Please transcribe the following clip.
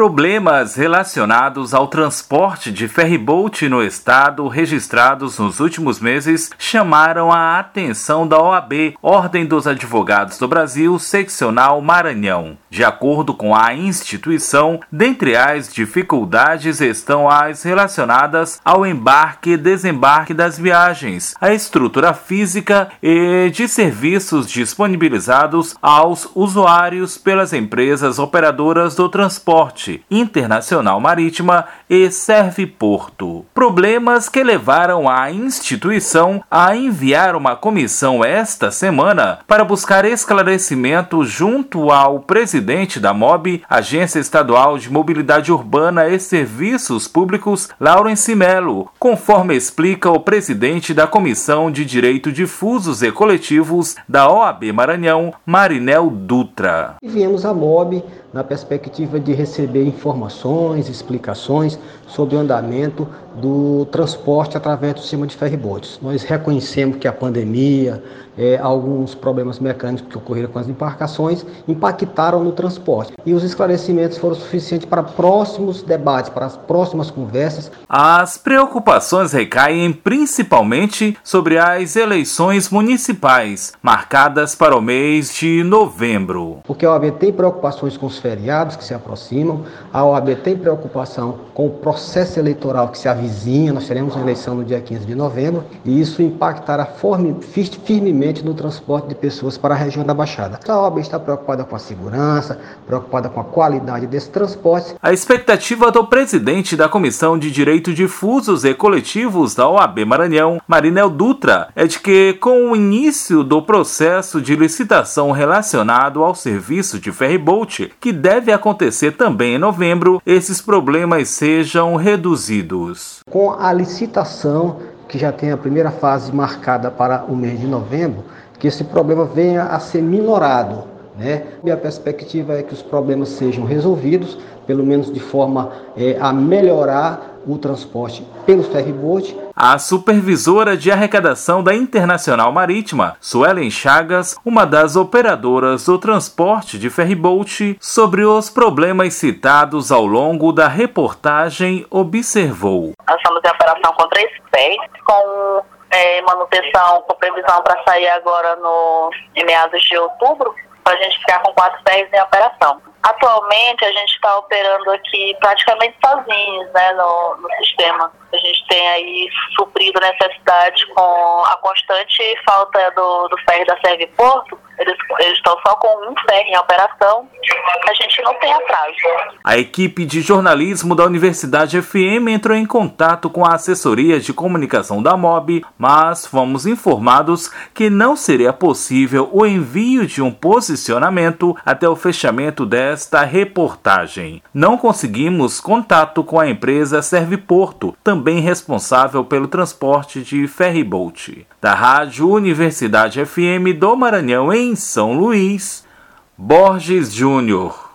Problemas relacionados ao transporte de ferryboat no estado registrados nos últimos meses chamaram a atenção da OAB, Ordem dos Advogados do Brasil, seccional Maranhão. De acordo com a instituição, dentre as dificuldades estão as relacionadas ao embarque e desembarque das viagens, a estrutura física e de serviços disponibilizados aos usuários pelas empresas operadoras do transporte Internacional Marítima e Serve Porto. Problemas que levaram a instituição a enviar uma comissão esta semana para buscar esclarecimento junto ao presidente da MOB, Agência Estadual de Mobilidade Urbana e Serviços Públicos, Laurence Melo, conforme explica o presidente da Comissão de Direito Difusos e Coletivos da OAB Maranhão, Marinel Dutra. Viemos a MOB na perspectiva de receber informações, explicações sobre o andamento do transporte através do sistema de ferryboats. Nós reconhecemos que a pandemia, é, alguns problemas mecânicos que ocorreram com as embarcações impactaram no transporte. E os esclarecimentos foram suficientes para próximos debates, para as próximas conversas. As preocupações recaem principalmente sobre as eleições municipais, marcadas para o mês de novembro. Porque a OAB tem preocupações com feriados que se aproximam, a OAB tem preocupação com o processo eleitoral que se avizinha, nós teremos uma eleição no dia 15 de novembro, e isso impactará firmemente no transporte de pessoas para a região da Baixada. A OAB está preocupada com a segurança, preocupada com a qualidade desse transporte. A expectativa do presidente da Comissão de Direito Difusos e Coletivos da OAB Maranhão, Marinel Dutra, é de que, com o início do processo de licitação relacionado ao serviço de ferryboat, que deve acontecer também em novembro, esses problemas sejam reduzidos. Com a licitação, que já tem a primeira fase marcada para o mês de novembro, que esse problema venha a ser minorado. Né? E a perspectiva é que os problemas sejam resolvidos, pelo menos de forma é, a melhorar o transporte pelo ferryboat. A supervisora de arrecadação da Internacional Marítima, Suelen Chagas, uma das operadoras do transporte de ferryboat, sobre os problemas citados ao longo da reportagem, observou. Nós estamos em operação com três pés, com é, manutenção, com previsão para sair agora no, em meados de outubro, para a gente ficar com quatro pés em operação. Atualmente a gente está operando aqui praticamente sozinhos né, no, no sistema. A gente tem aí suprido necessidade com a constante falta do, do ferry da Serve Porto. Eles, estão só com um ferry em operação. A gente não tem atraso. A equipe de jornalismo da Universidade FM entrou em contato com a assessoria de comunicação da MOB, mas fomos informados que não seria possível o envio de um posicionamento até o fechamento desta reportagem. Não conseguimos contato com a empresa Serve Porto, também responsável pelo transporte de ferryboat. Da Rádio Universidade FM do Maranhão em São Luís, Borges Júnior.